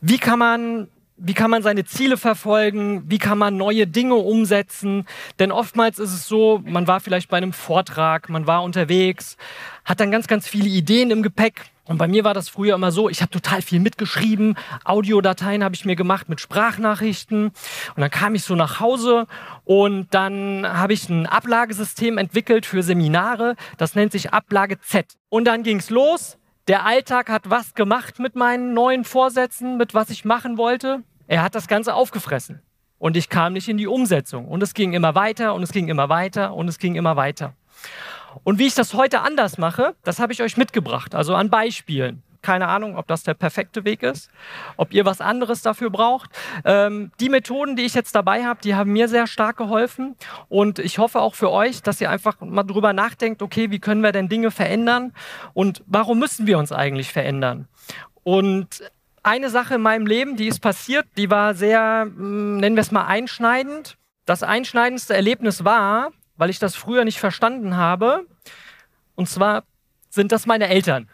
Wie kann man wie kann man seine Ziele verfolgen? Wie kann man neue Dinge umsetzen? Denn oftmals ist es so, man war vielleicht bei einem Vortrag, man war unterwegs, hat dann ganz, ganz viele Ideen im Gepäck. Und bei mir war das früher immer so, ich habe total viel mitgeschrieben, Audiodateien habe ich mir gemacht mit Sprachnachrichten. Und dann kam ich so nach Hause und dann habe ich ein Ablagesystem entwickelt für Seminare, das nennt sich Ablage Z. Und dann ging es los, der Alltag hat was gemacht mit meinen neuen Vorsätzen, mit was ich machen wollte. Er hat das Ganze aufgefressen. Und ich kam nicht in die Umsetzung. Und es ging immer weiter und es ging immer weiter und es ging immer weiter. Und wie ich das heute anders mache, das habe ich euch mitgebracht, also an Beispielen keine Ahnung, ob das der perfekte Weg ist, ob ihr was anderes dafür braucht. Ähm, die Methoden, die ich jetzt dabei habe, die haben mir sehr stark geholfen und ich hoffe auch für euch, dass ihr einfach mal drüber nachdenkt, okay, wie können wir denn Dinge verändern und warum müssen wir uns eigentlich verändern? Und eine Sache in meinem Leben, die ist passiert, die war sehr, hm, nennen wir es mal, einschneidend. Das einschneidendste Erlebnis war, weil ich das früher nicht verstanden habe, und zwar sind das meine Eltern.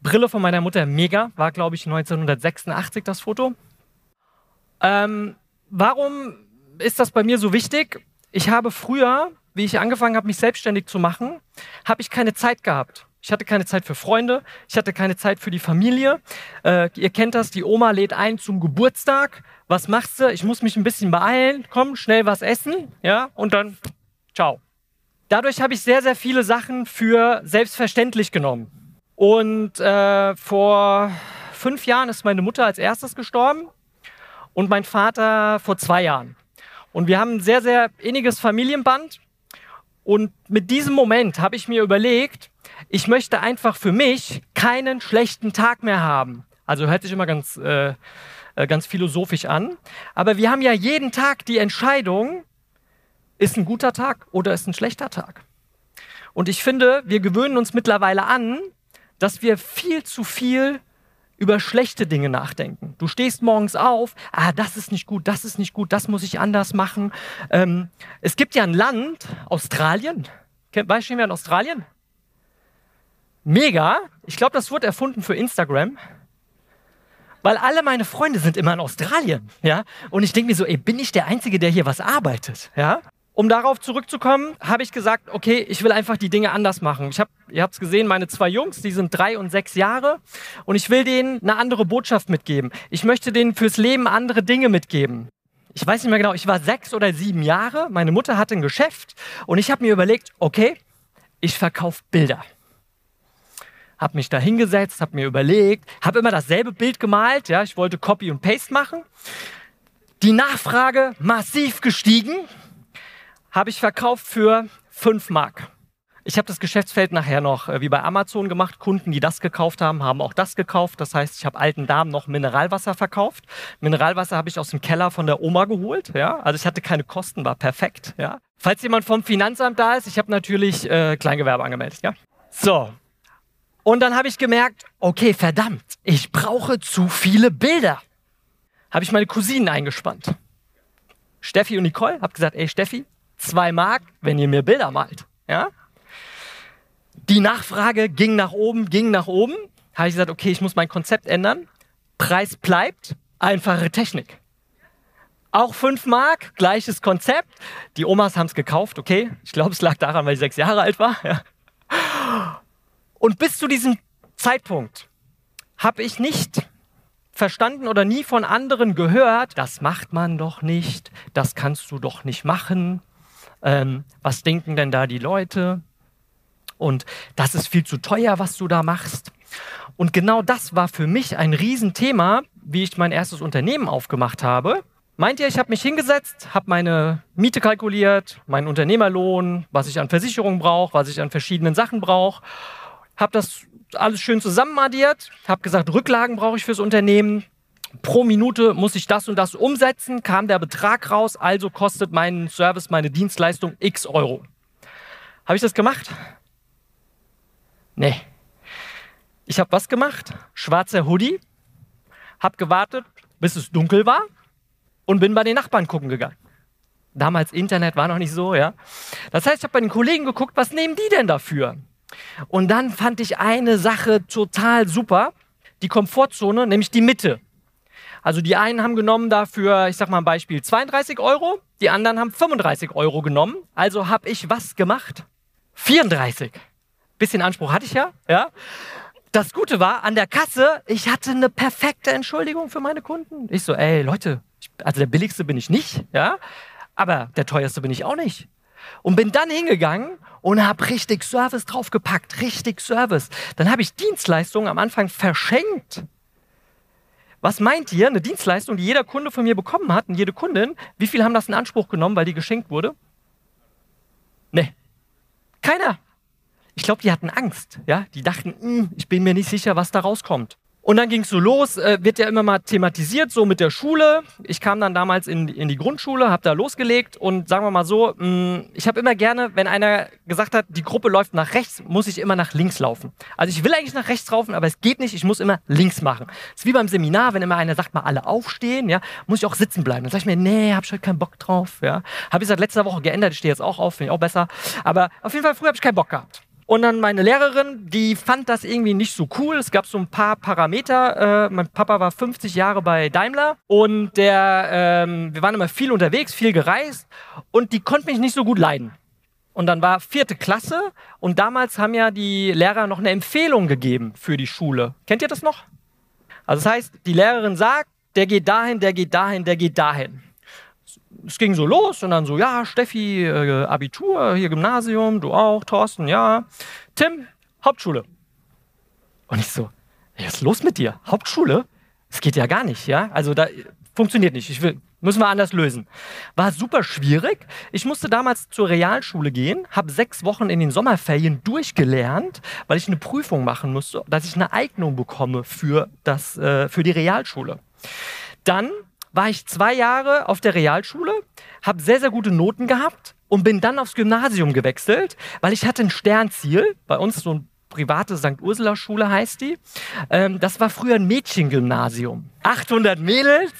Brille von meiner Mutter mega, war glaube ich 1986 das Foto. Ähm, warum ist das bei mir so wichtig? Ich habe früher, wie ich angefangen habe, mich selbstständig zu machen, habe ich keine Zeit gehabt. Ich hatte keine Zeit für Freunde, ich hatte keine Zeit für die Familie. Äh, ihr kennt das, die Oma lädt ein zum Geburtstag. Was machst du? Ich muss mich ein bisschen beeilen. Komm, schnell was essen, ja, und dann ciao. Dadurch habe ich sehr, sehr viele Sachen für selbstverständlich genommen. Und äh, vor fünf Jahren ist meine Mutter als erstes gestorben und mein Vater vor zwei Jahren. Und wir haben ein sehr, sehr inniges Familienband. Und mit diesem Moment habe ich mir überlegt, ich möchte einfach für mich keinen schlechten Tag mehr haben. Also hört sich immer ganz, äh, äh ganz philosophisch an. Aber wir haben ja jeden Tag die Entscheidung, ist ein guter Tag oder ist ein schlechter Tag. Und ich finde, wir gewöhnen uns mittlerweile an, dass wir viel zu viel über schlechte Dinge nachdenken. Du stehst morgens auf, ah, das ist nicht gut, das ist nicht gut, das muss ich anders machen. Ähm, es gibt ja ein Land, Australien. Weißt du, in Australien? Mega. Ich glaube, das wurde erfunden für Instagram. Weil alle meine Freunde sind immer in Australien, ja. Und ich denke mir so, ey, bin ich der Einzige, der hier was arbeitet, ja? Um darauf zurückzukommen, habe ich gesagt, okay, ich will einfach die Dinge anders machen. Ich hab, ihr habt es gesehen, meine zwei Jungs, die sind drei und sechs Jahre und ich will denen eine andere Botschaft mitgeben. Ich möchte denen fürs Leben andere Dinge mitgeben. Ich weiß nicht mehr genau, ich war sechs oder sieben Jahre, meine Mutter hatte ein Geschäft und ich habe mir überlegt, okay, ich verkaufe Bilder. Habe mich da hingesetzt, habe mir überlegt, habe immer dasselbe Bild gemalt, ja, ich wollte Copy und Paste machen. Die Nachfrage massiv gestiegen habe ich verkauft für 5 Mark. Ich habe das Geschäftsfeld nachher noch äh, wie bei Amazon gemacht. Kunden, die das gekauft haben, haben auch das gekauft. Das heißt, ich habe alten Damen noch Mineralwasser verkauft. Mineralwasser habe ich aus dem Keller von der Oma geholt. Ja? Also ich hatte keine Kosten, war perfekt. Ja? Falls jemand vom Finanzamt da ist, ich habe natürlich äh, Kleingewerbe angemeldet. Ja? So. Und dann habe ich gemerkt, okay, verdammt, ich brauche zu viele Bilder. Habe ich meine Cousinen eingespannt. Steffi und Nicole, habe gesagt, ey Steffi, zwei Mark, wenn ihr mir Bilder malt. Ja? Die Nachfrage ging nach oben, ging nach oben. Habe ich gesagt, okay, ich muss mein Konzept ändern. Preis bleibt, einfache Technik. Auch 5 Mark, gleiches Konzept. Die Omas haben es gekauft, okay. Ich glaube, es lag daran, weil ich sechs Jahre alt war. Ja. Und bis zu diesem Zeitpunkt habe ich nicht verstanden oder nie von anderen gehört, das macht man doch nicht, das kannst du doch nicht machen, ähm, was denken denn da die Leute? Und das ist viel zu teuer, was du da machst. Und genau das war für mich ein Riesenthema, wie ich mein erstes Unternehmen aufgemacht habe. Meint ihr, ich habe mich hingesetzt, habe meine Miete kalkuliert, meinen Unternehmerlohn, was ich an Versicherung brauche, was ich an verschiedenen Sachen brauche. habe das alles schön zusammenaddiert, habe gesagt, Rücklagen brauche ich fürs Unternehmen. Pro Minute muss ich das und das umsetzen, kam der Betrag raus, also kostet mein Service, meine Dienstleistung x Euro. Habe ich das gemacht? Nee. Ich habe was gemacht? Schwarzer Hoodie, habe gewartet, bis es dunkel war und bin bei den Nachbarn gucken gegangen. Damals Internet war noch nicht so, ja. Das heißt, ich habe bei den Kollegen geguckt, was nehmen die denn dafür? Und dann fand ich eine Sache total super, die Komfortzone, nämlich die Mitte. Also die einen haben genommen dafür, ich sag mal ein Beispiel, 32 Euro, die anderen haben 35 Euro genommen. Also habe ich was gemacht? 34. Bisschen Anspruch hatte ich ja, ja. Das Gute war, an der Kasse, ich hatte eine perfekte Entschuldigung für meine Kunden. Ich so, ey Leute, also der billigste bin ich nicht, ja, aber der teuerste bin ich auch nicht. Und bin dann hingegangen und habe richtig Service draufgepackt, richtig Service. Dann habe ich Dienstleistungen am Anfang verschenkt. Was meint ihr, eine Dienstleistung, die jeder Kunde von mir bekommen hat und jede Kundin, wie viel haben das in Anspruch genommen, weil die geschenkt wurde? Nee. Keiner. Ich glaube, die hatten Angst. Ja? Die dachten, hm, ich bin mir nicht sicher, was da rauskommt. Und dann ging es so los, äh, wird ja immer mal thematisiert, so mit der Schule. Ich kam dann damals in, in die Grundschule, habe da losgelegt und sagen wir mal so, mh, mm, ich habe immer gerne, wenn einer gesagt hat, die Gruppe läuft nach rechts, muss ich immer nach links laufen. Also ich will eigentlich nach rechts laufen, aber es geht nicht, ich muss immer links machen. Das ist wie beim Seminar, wenn immer einer sagt, mal alle aufstehen, ja, muss ich auch sitzen bleiben. Dann sage ich mir, nee, hab ich heute keinen Bock drauf. Ja. Habe ich seit letzter Woche geändert, ich stehe jetzt auch auf, finde ich auch besser. Aber auf jeden Fall, früher habe ich keinen Bock gehabt. Und dann meine Lehrerin, die fand das irgendwie nicht so cool. Es gab so ein paar Parameter. Äh, mein Papa war 50 Jahre bei Daimler und der, ähm, wir waren immer viel unterwegs, viel gereist und die konnte mich nicht so gut leiden. Und dann war vierte Klasse und damals haben ja die Lehrer noch eine Empfehlung gegeben für die Schule. Kennt ihr das noch? Also das heißt, die Lehrerin sagt, der geht dahin, der geht dahin, der geht dahin es ging so los und dann so, ja, Steffi, äh, Abitur, hier Gymnasium, du auch, Thorsten, ja. Tim, Hauptschule. Und ich so, was ist los mit dir? Hauptschule? Es geht ja gar nicht, ja? Also da funktioniert nicht. Ich will, müssen wir anders lösen. War super schwierig. Ich musste damals zur Realschule gehen, habe sechs Wochen in den Sommerferien durchgelernt, weil ich eine Prüfung machen musste, dass ich eine Eignung bekomme für, das, äh, für die Realschule. Dann war ich zwei Jahre auf der Realschule, habe sehr, sehr gute Noten gehabt und bin dann aufs Gymnasium gewechselt, weil ich hatte ein Sternziel. Bei uns so ein private St. Ursula Schule heißt die. Ähm, das war früher ein Mädchengymnasium. 800 Mädels.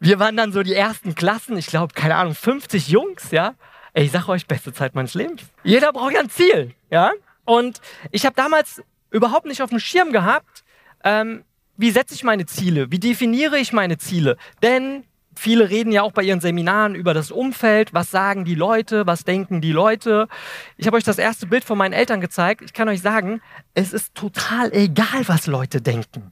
Wir waren dann so die ersten Klassen. Ich glaube, keine Ahnung, 50 Jungs, ja. Ey, ich sag euch, beste Zeit meines Lebens. Jeder braucht ja ein Ziel, ja. Und ich habe damals überhaupt nicht auf dem Schirm gehabt, ähm, wie setze ich meine Ziele? Wie definiere ich meine Ziele? Denn viele reden ja auch bei ihren Seminaren über das Umfeld. Was sagen die Leute? Was denken die Leute? Ich habe euch das erste Bild von meinen Eltern gezeigt. Ich kann euch sagen, es ist total egal, was Leute denken.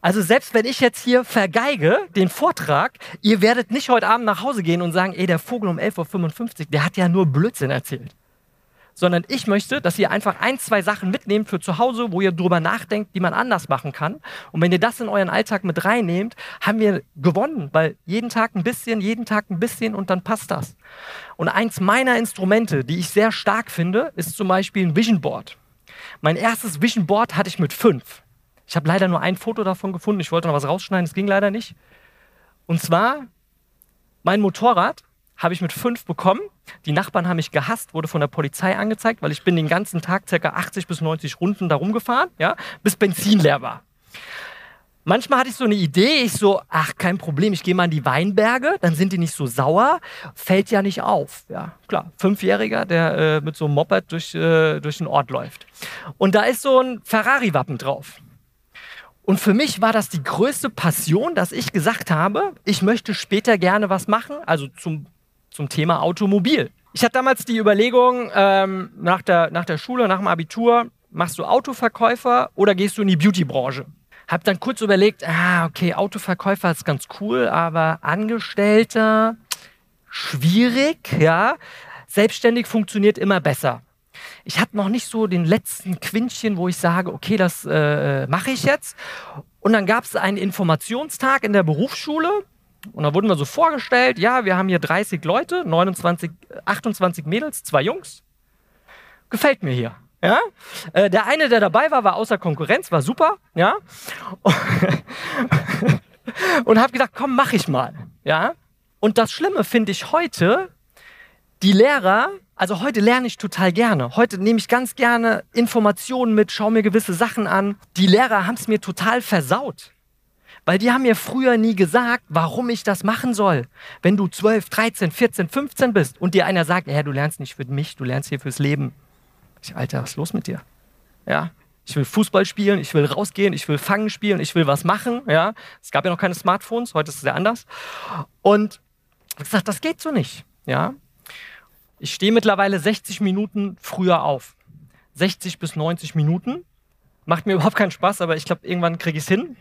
Also selbst wenn ich jetzt hier vergeige den Vortrag, ihr werdet nicht heute Abend nach Hause gehen und sagen, ey, der Vogel um 11.55 Uhr, der hat ja nur Blödsinn erzählt sondern ich möchte, dass ihr einfach ein, zwei Sachen mitnehmt für zu Hause, wo ihr drüber nachdenkt, die man anders machen kann. Und wenn ihr das in euren Alltag mit reinnehmt, haben wir gewonnen, weil jeden Tag ein bisschen, jeden Tag ein bisschen und dann passt das. Und eins meiner Instrumente, die ich sehr stark finde, ist zum Beispiel ein Vision Board. Mein erstes Vision Board hatte ich mit fünf. Ich habe leider nur ein Foto davon gefunden. Ich wollte noch was rausschneiden, das ging leider nicht. Und zwar mein Motorrad habe ich mit fünf bekommen. Die Nachbarn haben mich gehasst, wurde von der Polizei angezeigt, weil ich bin den ganzen Tag ca. 80 bis 90 Runden da rumgefahren, ja, bis Benzin leer war. Manchmal hatte ich so eine Idee, ich so, ach, kein Problem, ich gehe mal in die Weinberge, dann sind die nicht so sauer, fällt ja nicht auf. Ja, klar, Fünfjähriger, der äh, mit so einem Moped durch, äh, durch den Ort läuft. Und da ist so ein Ferrari-Wappen drauf. Und für mich war das die größte Passion, dass ich gesagt habe, ich möchte später gerne was machen, also zum zum Thema Automobil. Ich hatte damals die Überlegung, ähm, nach, der, nach der Schule, nach dem Abitur, machst du Autoverkäufer oder gehst du in die Beautybranche? Hab dann kurz überlegt, ah, okay, Autoverkäufer ist ganz cool, aber Angestellter, schwierig, ja. Selbstständig funktioniert immer besser. Ich hatte noch nicht so den letzten Quintchen, wo ich sage, okay, das äh, mache ich jetzt. Und dann gab es einen Informationstag in der Berufsschule und da wurden wir so vorgestellt, ja, wir haben hier 30 Leute, 29, 28 Mädels, zwei Jungs. Gefällt mir hier. Ja? Äh, der eine, der dabei war, war außer Konkurrenz, war super. Ja? Und habe gedacht, komm, mach ich mal. Ja? Und das Schlimme finde ich heute, die Lehrer, also heute lerne ich total gerne. Heute nehme ich ganz gerne Informationen mit, schaue mir gewisse Sachen an. Die Lehrer haben es mir total versaut. Weil die haben mir früher nie gesagt, warum ich das machen soll. Wenn du 12, 13, 14, 15 bist und dir einer sagt, ja, du lernst nicht für mich, du lernst hier fürs Leben. Ich, Alter, was ist los mit dir? Ja, ich will Fußball spielen, ich will rausgehen, ich will Fangen spielen, ich will was machen. Ja, es gab ja noch keine Smartphones, heute ist es sehr anders. Und ich gesagt, das geht so nicht. Ja, ich stehe mittlerweile 60 Minuten früher auf. 60 bis 90 Minuten. Macht mir überhaupt keinen Spaß, aber ich glaube, irgendwann kriege ich es hin.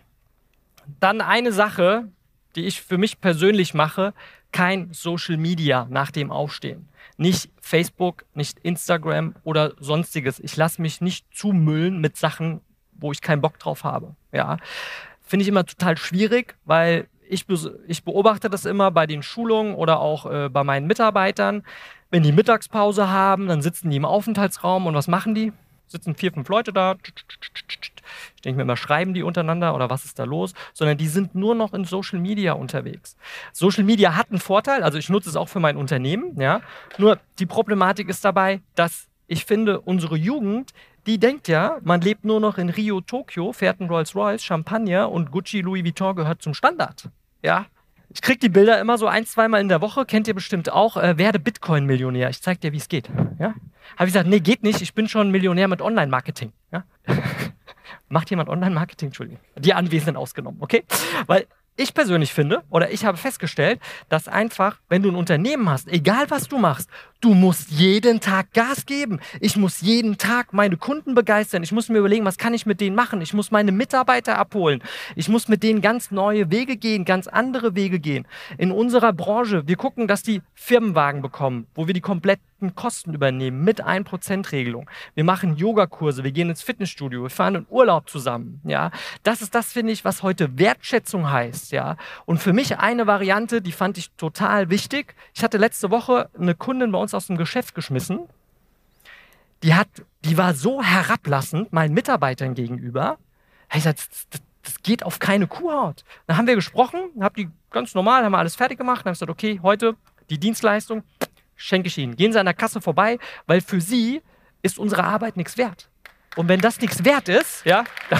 Dann eine Sache, die ich für mich persönlich mache, kein Social Media nach dem Aufstehen. Nicht Facebook, nicht Instagram oder sonstiges. Ich lasse mich nicht zumüllen mit Sachen, wo ich keinen Bock drauf habe. Ja. Finde ich immer total schwierig, weil ich, ich beobachte das immer bei den Schulungen oder auch äh, bei meinen Mitarbeitern. Wenn die Mittagspause haben, dann sitzen die im Aufenthaltsraum und was machen die? Sitzen vier, fünf Leute da. Ich denke mir immer, schreiben die untereinander oder was ist da los? Sondern die sind nur noch in Social Media unterwegs. Social Media hat einen Vorteil, also ich nutze es auch für mein Unternehmen, ja. Nur die Problematik ist dabei, dass ich finde, unsere Jugend, die denkt ja, man lebt nur noch in Rio, Tokio, fährt ein Rolls-Royce, Champagner und Gucci, Louis Vuitton gehört zum Standard. Ja, ich kriege die Bilder immer so ein, zweimal in der Woche, kennt ihr bestimmt auch. Äh, werde Bitcoin-Millionär. Ich zeig dir, wie es geht. Ja? Habe ich gesagt, nee, geht nicht. Ich bin schon Millionär mit Online-Marketing. Ja? Macht jemand Online-Marketing? Entschuldigung. Die Anwesenden ausgenommen, okay? Weil ich persönlich finde, oder ich habe festgestellt, dass einfach, wenn du ein Unternehmen hast, egal was du machst, du musst jeden Tag Gas geben. Ich muss jeden Tag meine Kunden begeistern. Ich muss mir überlegen, was kann ich mit denen machen. Ich muss meine Mitarbeiter abholen. Ich muss mit denen ganz neue Wege gehen, ganz andere Wege gehen. In unserer Branche, wir gucken, dass die Firmenwagen bekommen, wo wir die kompletten Kosten übernehmen mit 1%-Regelung. Wir machen Yogakurse, wir gehen ins Fitnessstudio, wir fahren in Urlaub zusammen. Ja, das ist das, finde ich, was heute Wertschätzung heißt. Ja, und für mich eine Variante, die fand ich total wichtig. Ich hatte letzte Woche eine Kundin bei uns aus dem Geschäft geschmissen. Die hat, die war so herablassend meinen Mitarbeitern gegenüber. Ich sag, das, geht auf keine Kuhhaut. Dann haben wir gesprochen, hab die ganz normal, haben wir alles fertig gemacht, dann habe ich gesagt, okay, heute die Dienstleistung schenke ich Ihnen. Gehen Sie an der Kasse vorbei, weil für Sie ist unsere Arbeit nichts wert. Und wenn das nichts wert ist, ja,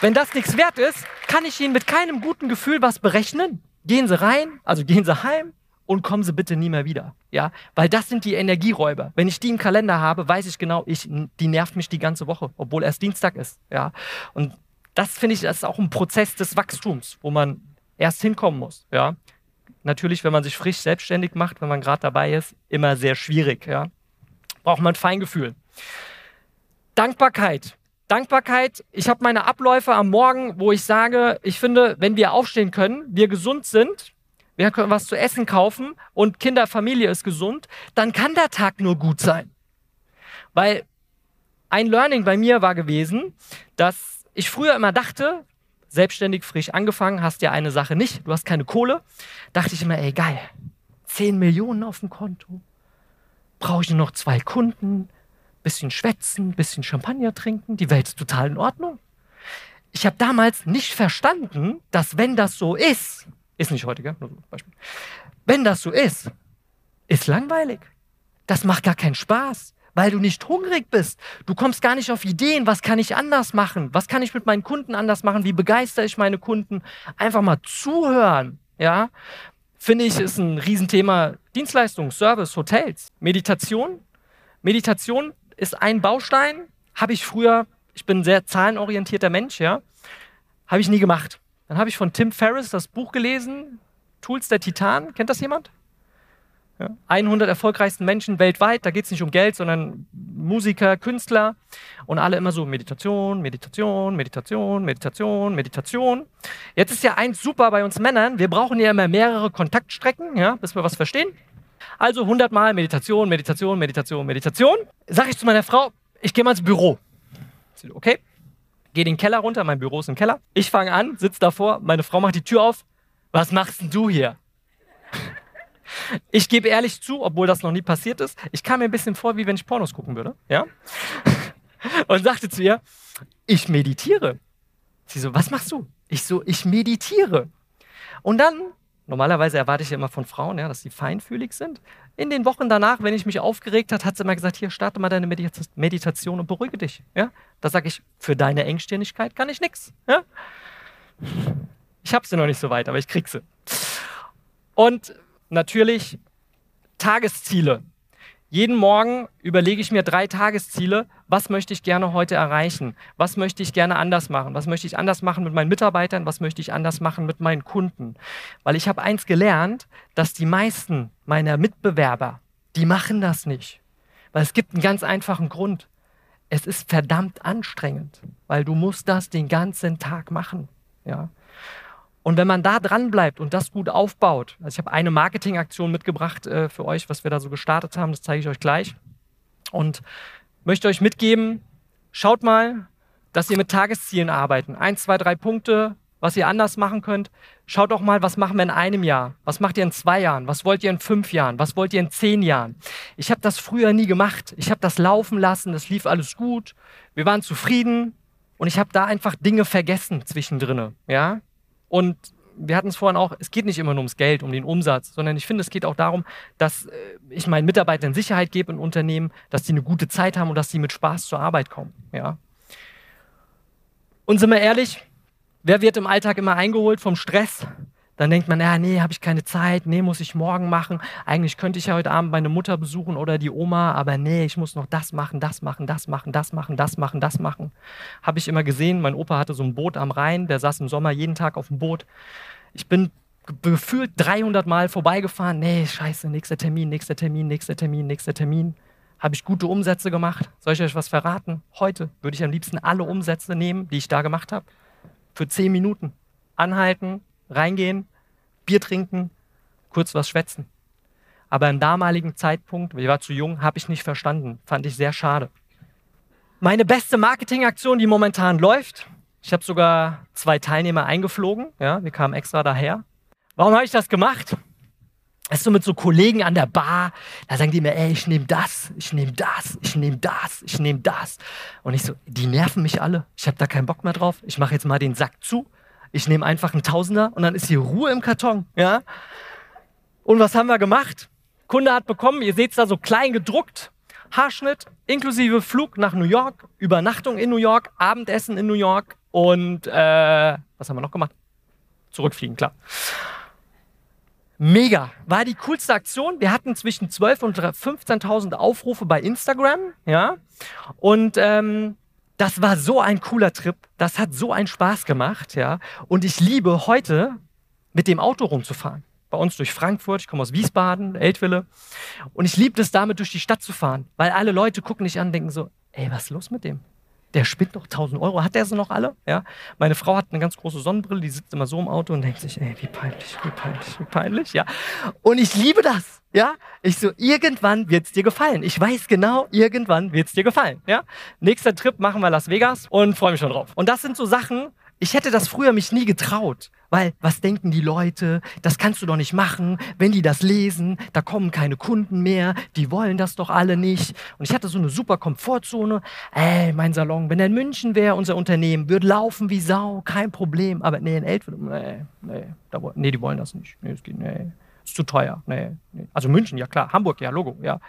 wenn das nichts wert ist, kann ich Ihnen mit keinem guten Gefühl was berechnen. Gehen Sie rein, also gehen Sie heim und kommen Sie bitte nie mehr wieder. Ja, weil das sind die Energieräuber. Wenn ich die im Kalender habe, weiß ich genau, ich, die nervt mich die ganze Woche, obwohl erst Dienstag ist. Ja, und das finde ich, das ist auch ein Prozess des Wachstums, wo man erst hinkommen muss. Ja, natürlich, wenn man sich frisch selbstständig macht, wenn man gerade dabei ist, immer sehr schwierig. Ja? Braucht man Feingefühl. Dankbarkeit. Dankbarkeit. Ich habe meine Abläufe am Morgen, wo ich sage, ich finde, wenn wir aufstehen können, wir gesund sind, wir können was zu essen kaufen und Kinder, Familie ist gesund, dann kann der Tag nur gut sein. Weil ein Learning bei mir war gewesen, dass ich früher immer dachte, selbstständig, frisch angefangen, hast ja eine Sache nicht, du hast keine Kohle. Dachte ich immer, ey, geil, 10 Millionen auf dem Konto, brauche ich nur noch zwei Kunden, bisschen schwätzen, bisschen Champagner trinken, die Welt ist total in Ordnung. Ich habe damals nicht verstanden, dass wenn das so ist, ist nicht heute, gell? Nur so Beispiel. Wenn das so ist, ist langweilig. Das macht gar keinen Spaß weil du nicht hungrig bist. Du kommst gar nicht auf Ideen, was kann ich anders machen? Was kann ich mit meinen Kunden anders machen? Wie begeistere ich meine Kunden? Einfach mal zuhören, ja? Finde ich, ist ein Riesenthema. Dienstleistung, Service, Hotels, Meditation. Meditation ist ein Baustein. Habe ich früher, ich bin ein sehr zahlenorientierter Mensch, ja? Habe ich nie gemacht. Dann habe ich von Tim Ferriss das Buch gelesen, Tools der Titan. Kennt das jemand? Ja, 100 erfolgreichsten Menschen weltweit, da geht es nicht um Geld, sondern Musiker, Künstler und alle immer so Meditation, Meditation, Meditation, Meditation, Meditation. Jetzt ist ja eins super bei uns Männern, wir brauchen ja immer mehrere Kontaktstrecken, ja, bis wir was verstehen. Also 100 Mal Meditation, Meditation, Meditation, Meditation. Sag ich zu meiner Frau, ich gehe mal ins Büro. Okay, gehe den Keller runter, mein Büro ist im Keller. Ich fange an, sitze davor, meine Frau macht die Tür auf. Was machst denn du hier? Ich gebe ehrlich zu, obwohl das noch nie passiert ist, ich kam mir ein bisschen vor, wie wenn ich Pornos gucken würde. Ja? Und sagte zu ihr, ich meditiere. Sie so, was machst du? Ich so, ich meditiere. Und dann, normalerweise erwarte ich ja immer von Frauen, ja, dass sie feinfühlig sind. In den Wochen danach, wenn ich mich aufgeregt hat, hat sie immer gesagt, hier, starte mal deine Meditation und beruhige dich. Ja? Da sage ich, für deine Engstirnigkeit kann ich nichts. Ja? Ich habe sie noch nicht so weit, aber ich krieg sie. Und natürlich Tagesziele. Jeden Morgen überlege ich mir drei Tagesziele. Was möchte ich gerne heute erreichen? Was möchte ich gerne anders machen? Was möchte ich anders machen mit meinen Mitarbeitern? Was möchte ich anders machen mit meinen Kunden? Weil ich habe eins gelernt, dass die meisten meiner Mitbewerber, die machen das nicht. Weil es gibt einen ganz einfachen Grund. Es ist verdammt anstrengend, weil du musst das den ganzen Tag machen. Ja? Und wenn man da dran bleibt und das gut aufbaut, also ich habe eine Marketingaktion mitgebracht äh, für euch, was wir da so gestartet haben, das zeige ich euch gleich. Und möchte euch mitgeben, schaut mal, dass ihr mit Tageszielen arbeiten. Eins, zwei, drei Punkte, was ihr anders machen könnt. Schaut doch mal, was machen wir in einem Jahr? Was macht ihr in zwei Jahren? Was wollt ihr in fünf Jahren? Was wollt ihr in zehn Jahren? Ich habe das früher nie gemacht. Ich habe das laufen lassen, es lief alles gut. Wir waren zufrieden und ich habe da einfach Dinge vergessen zwischendrin. Ja? Und wir hatten es vorhin auch, es geht nicht immer nur ums Geld, um den Umsatz, sondern ich finde, es geht auch darum, dass äh, ich meinen Mitarbeitern Sicherheit gebe im Unternehmen, dass sie eine gute Zeit haben und dass sie mit Spaß zur Arbeit kommen. Ja. Und sind wir ehrlich, wer wird im Alltag immer eingeholt vom Stress? Dann denkt man, ja, nee, habe ich keine Zeit, nee, muss ich morgen machen. Eigentlich könnte ich ja heute Abend meine Mutter besuchen oder die Oma, aber nee, ich muss noch das machen, das machen, das machen, das machen, das machen, das machen. Habe ich immer gesehen, mein Opa hatte so ein Boot am Rhein, der saß im Sommer jeden Tag auf dem Boot. Ich bin gefühlt 300 Mal vorbeigefahren. Nee, scheiße, nächster Termin, nächster Termin, nächster Termin, nächster Termin. Habe ich gute Umsätze gemacht? Soll ich euch was verraten? Heute würde ich am liebsten alle Umsätze nehmen, die ich da gemacht habe. Für 10 Minuten. Anhalten, reingehen, Bier trinken, kurz was schwätzen. Aber im damaligen Zeitpunkt, ich war zu jung, habe ich nicht verstanden. Fand ich sehr schade. Meine beste Marketingaktion, die momentan läuft, ich habe sogar zwei Teilnehmer eingeflogen. Ja, wir kamen extra daher. Warum habe ich das gemacht? Ist so mit so Kollegen an der Bar, da sagen die mir, ey, ich nehme das, ich nehme das, ich nehme das, ich nehme das. Und ich so, die nerven mich alle. Ich habe da keinen Bock mehr drauf. Ich mache jetzt mal den Sack zu ich nehme einfach einen Tausender und dann ist hier Ruhe im Karton. Ja? Und was haben wir gemacht? Kunde hat bekommen, ihr seht es da so klein gedruckt, Haarschnitt inklusive Flug nach New York, Übernachtung in New York, Abendessen in New York und äh, was haben wir noch gemacht? Zurückfliegen, klar. Mega, war die coolste Aktion. Wir hatten zwischen 12.000 und 15.000 Aufrufe bei Instagram, ja. Und ähm, das war so ein cooler Trip. Das hat so einen Spaß gemacht, ja. Und ich liebe heute mit dem Auto rumzufahren. Bei uns durch Frankfurt, ich komme aus Wiesbaden, Eltville. Und ich liebe es damit durch die Stadt zu fahren, weil alle Leute gucken dich an und denken so, ey, was ist los mit dem? Der spinnt doch 1000 Euro. Hat der sie noch alle? Ja. Meine Frau hat eine ganz große Sonnenbrille, die sitzt immer so im Auto und denkt sich, ey, wie peinlich, wie peinlich, wie peinlich, ja. Und ich liebe das, ja. Ich so, irgendwann wird's dir gefallen. Ich weiß genau, irgendwann wird's dir gefallen, ja. Nächster Trip machen wir Las Vegas und freue mich schon drauf. Und das sind so Sachen, ich hätte das früher mich nie getraut, weil was denken die Leute? Das kannst du doch nicht machen. Wenn die das lesen, da kommen keine Kunden mehr. Die wollen das doch alle nicht. Und ich hatte so eine super Komfortzone. Ey, mein Salon, wenn er in München wäre, unser Unternehmen, würde laufen wie Sau, kein Problem. Aber nee, in Eltville, nee, nee, da, nee, die wollen das nicht. Nee, es geht, nee, ist zu teuer. Nee, nee. Also München, ja klar. Hamburg, ja, Logo, ja.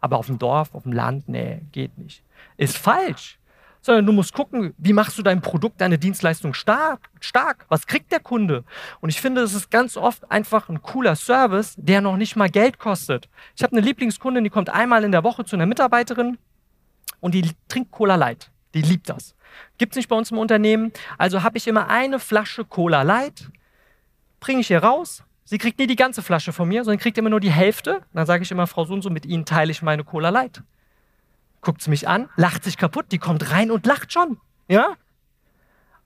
Aber auf dem Dorf, auf dem Land, nee, geht nicht. Ist falsch sondern du musst gucken, wie machst du dein Produkt, deine Dienstleistung stark, stark? Was kriegt der Kunde? Und ich finde, es ist ganz oft einfach ein cooler Service, der noch nicht mal Geld kostet. Ich habe eine Lieblingskundin, die kommt einmal in der Woche zu einer Mitarbeiterin und die trinkt Cola Light. Die liebt das. Gibt es nicht bei uns im Unternehmen. Also habe ich immer eine Flasche Cola Light, bringe ich hier raus. Sie kriegt nie die ganze Flasche von mir, sondern kriegt immer nur die Hälfte. Dann sage ich immer, Frau Sunso, mit Ihnen teile ich meine Cola Light guckt sie mich an, lacht sich kaputt, die kommt rein und lacht schon. Ja?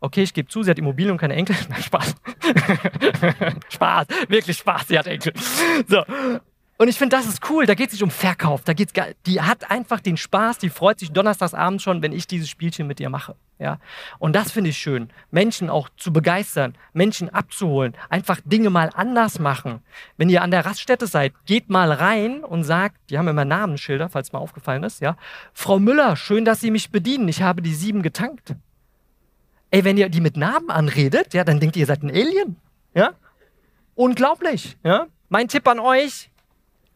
Okay, ich gebe zu, sie hat Immobilien und keine Enkel. Nein, Spaß. Spaß, wirklich Spaß, sie hat Enkel. So. Und ich finde, das ist cool. Da geht es nicht um Verkauf. Da geht's, die hat einfach den Spaß, die freut sich donnerstagsabends schon, wenn ich dieses Spielchen mit ihr mache. Ja? Und das finde ich schön. Menschen auch zu begeistern, Menschen abzuholen, einfach Dinge mal anders machen. Wenn ihr an der Raststätte seid, geht mal rein und sagt, die haben immer Namensschilder, falls mal aufgefallen ist, ja. Frau Müller, schön, dass Sie mich bedienen. Ich habe die sieben getankt. Ey, wenn ihr die mit Namen anredet, ja, dann denkt ihr, ihr seid ein Alien. Ja? Unglaublich. Ja? Mein Tipp an euch,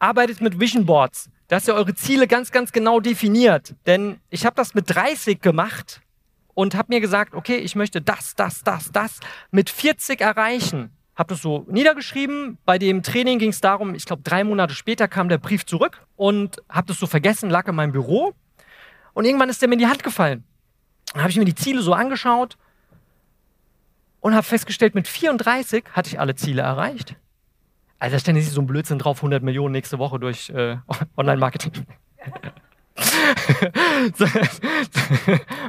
arbeitet mit Vision Boards, dass ihr eure Ziele ganz, ganz genau definiert. Denn ich habe das mit 30 gemacht und habe mir gesagt, okay, ich möchte das, das, das, das mit 40 erreichen. Habe das so niedergeschrieben. Bei dem Training ging es darum, ich glaube, drei Monate später kam der Brief zurück und habe das so vergessen, lag in meinem Büro. Und irgendwann ist der mir in die Hand gefallen. Dann habe ich mir die Ziele so angeschaut und habe festgestellt, mit 34 hatte ich alle Ziele erreicht. Also da stellen Sie so ein Blödsinn drauf, 100 Millionen nächste Woche durch äh, Online-Marketing.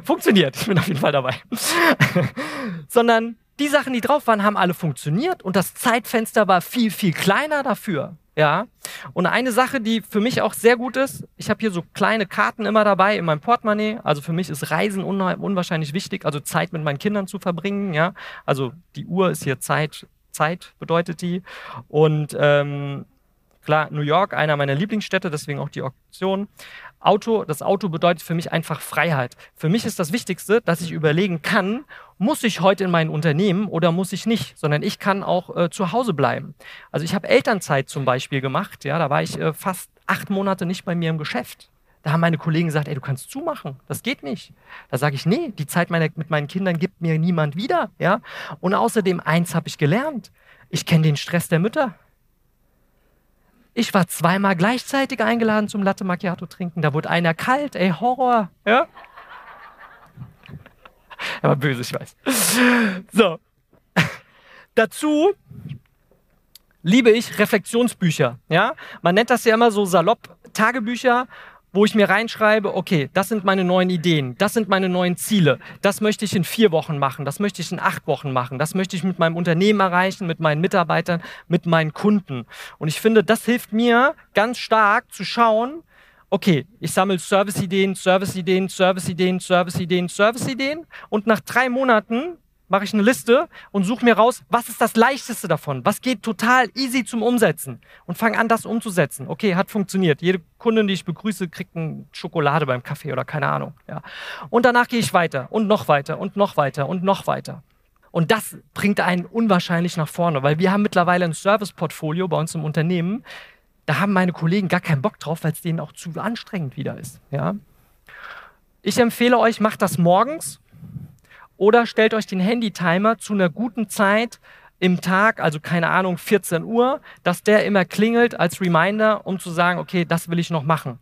Funktioniert, ich bin auf jeden Fall dabei. Sondern die Sachen, die drauf waren, haben alle funktioniert und das Zeitfenster war viel, viel kleiner dafür. Ja. Und eine Sache, die für mich auch sehr gut ist, ich habe hier so kleine Karten immer dabei in meinem Portemonnaie. Also für mich ist Reisen un unwahrscheinlich wichtig, also Zeit mit meinen Kindern zu verbringen. Ja. Also die Uhr ist hier Zeit, Zeit bedeutet die. Und ähm, klar, New York, einer meiner Lieblingsstädte, deswegen auch die Auktion. Auto, das Auto bedeutet für mich einfach Freiheit. Für mich ist das Wichtigste, dass ich überlegen kann, muss ich heute in mein Unternehmen oder muss ich nicht, sondern ich kann auch äh, zu Hause bleiben. Also ich habe Elternzeit zum Beispiel gemacht, ja, da war ich äh, fast acht Monate nicht bei mir im Geschäft. Da haben meine Kollegen gesagt, ey, du kannst zumachen, das geht nicht. Da sage ich, nee, die Zeit meiner, mit meinen Kindern gibt mir niemand wieder, ja. Und außerdem eins habe ich gelernt, ich kenne den Stress der Mütter. Ich war zweimal gleichzeitig eingeladen zum Latte Macchiato trinken. Da wurde einer kalt, ey, Horror. Ja? Er war böse, ich weiß. So. Dazu liebe ich Reflexionsbücher. Ja? Man nennt das ja immer so salopp Tagebücher wo ich mir reinschreibe, okay, das sind meine neuen Ideen, das sind meine neuen Ziele, das möchte ich in vier Wochen machen, das möchte ich in acht Wochen machen, das möchte ich mit meinem Unternehmen erreichen, mit meinen Mitarbeitern, mit meinen Kunden. Und ich finde, das hilft mir ganz stark zu schauen, okay, ich sammle Serviceideen, Serviceideen, Serviceideen, Serviceideen, Serviceideen und nach drei Monaten mache ich eine Liste und suche mir raus, was ist das leichteste davon? Was geht total easy zum Umsetzen? Und fange an, das umzusetzen. Okay, hat funktioniert. Jede Kundin, die ich begrüße, kriegt eine Schokolade beim Kaffee oder keine Ahnung. Ja. Und danach gehe ich weiter und noch weiter und noch weiter und noch weiter. Und das bringt einen unwahrscheinlich nach vorne, weil wir haben mittlerweile ein Service-Portfolio bei uns im Unternehmen. Da haben meine Kollegen gar keinen Bock drauf, weil es denen auch zu anstrengend wieder ist. Ja. Ich empfehle euch, macht das morgens oder stellt euch den Handy-Timer zu einer guten Zeit im Tag, also keine Ahnung, 14 Uhr, dass der immer klingelt als Reminder, um zu sagen, okay, das will ich noch machen.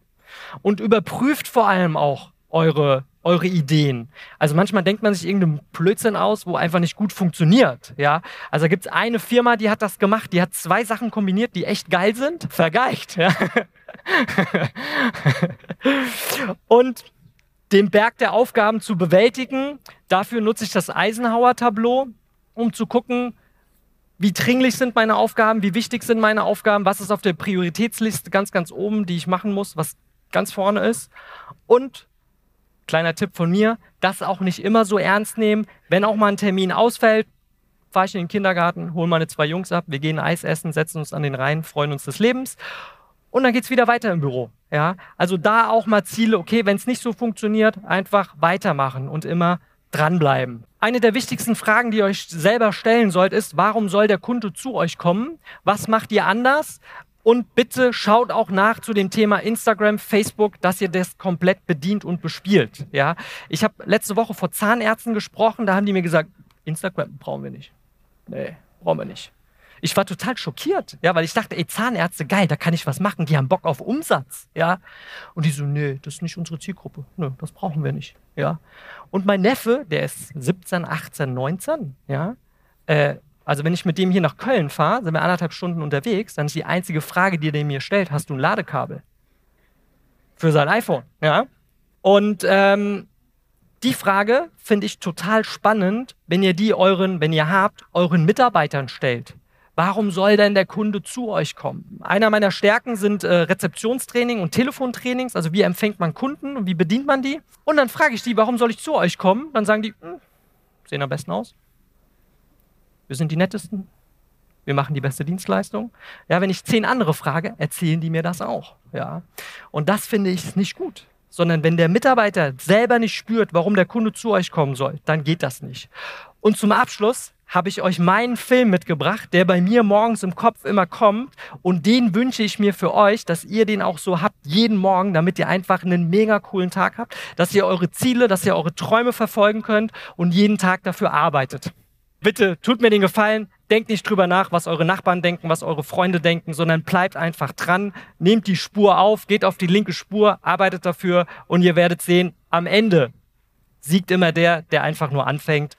Und überprüft vor allem auch eure, eure Ideen. Also manchmal denkt man sich irgendeinen Blödsinn aus, wo einfach nicht gut funktioniert. Ja? Also gibt es eine Firma, die hat das gemacht, die hat zwei Sachen kombiniert, die echt geil sind. Vergeigt. Ja? Und den Berg der Aufgaben zu bewältigen. Dafür nutze ich das Eisenhower-Tableau, um zu gucken, wie dringlich sind meine Aufgaben, wie wichtig sind meine Aufgaben, was ist auf der Prioritätsliste ganz, ganz oben, die ich machen muss, was ganz vorne ist. Und, kleiner Tipp von mir, das auch nicht immer so ernst nehmen. Wenn auch mal ein Termin ausfällt, fahre ich in den Kindergarten, hole meine zwei Jungs ab, wir gehen Eis essen, setzen uns an den Rhein, freuen uns des Lebens und dann geht es wieder weiter im Büro. Ja? Also da auch mal Ziele, okay, wenn es nicht so funktioniert, einfach weitermachen und immer dranbleiben. Eine der wichtigsten Fragen, die ihr euch selber stellen sollt, ist, warum soll der Kunde zu euch kommen? Was macht ihr anders? Und bitte schaut auch nach zu dem Thema Instagram, Facebook, dass ihr das komplett bedient und bespielt. Ja? Ich habe letzte Woche vor Zahnärzten gesprochen, da haben die mir gesagt, Instagram brauchen wir nicht. Nee, brauchen wir nicht. Ich war total schockiert, ja, weil ich dachte, ey, Zahnärzte, geil, da kann ich was machen, die haben Bock auf Umsatz, ja. Und die so, nee, das ist nicht unsere Zielgruppe, nö, das brauchen wir nicht, ja. Und mein Neffe, der ist 17, 18, 19, ja, äh, also wenn ich mit dem hier nach Köln fahre, sind wir anderthalb Stunden unterwegs, dann ist die einzige Frage, die der mir stellt, hast du ein Ladekabel? Für sein iPhone, ja. Und ähm, die Frage finde ich total spannend, wenn ihr die euren, wenn ihr habt, euren Mitarbeitern stellt. Warum soll denn der Kunde zu euch kommen? Einer meiner Stärken sind äh, Rezeptionstraining und Telefontrainings. Also wie empfängt man Kunden und wie bedient man die? Und dann frage ich die, warum soll ich zu euch kommen? Dann sagen die, hm, sehen am besten aus. Wir sind die nettesten. Wir machen die beste Dienstleistung. Ja, wenn ich zehn andere frage, erzählen die mir das auch. Ja, und das finde ich nicht gut sondern wenn der Mitarbeiter selber nicht spürt, warum der Kunde zu euch kommen soll, dann geht das nicht. Und zum Abschluss habe ich euch meinen Film mitgebracht, der bei mir morgens im Kopf immer kommt. Und den wünsche ich mir für euch, dass ihr den auch so habt jeden Morgen, damit ihr einfach einen mega coolen Tag habt, dass ihr eure Ziele, dass ihr eure Träume verfolgen könnt und jeden Tag dafür arbeitet. Bitte tut mir den Gefallen, denkt nicht drüber nach, was eure Nachbarn denken, was eure Freunde denken, sondern bleibt einfach dran, nehmt die Spur auf, geht auf die linke Spur, arbeitet dafür und ihr werdet sehen, am Ende siegt immer der, der einfach nur anfängt.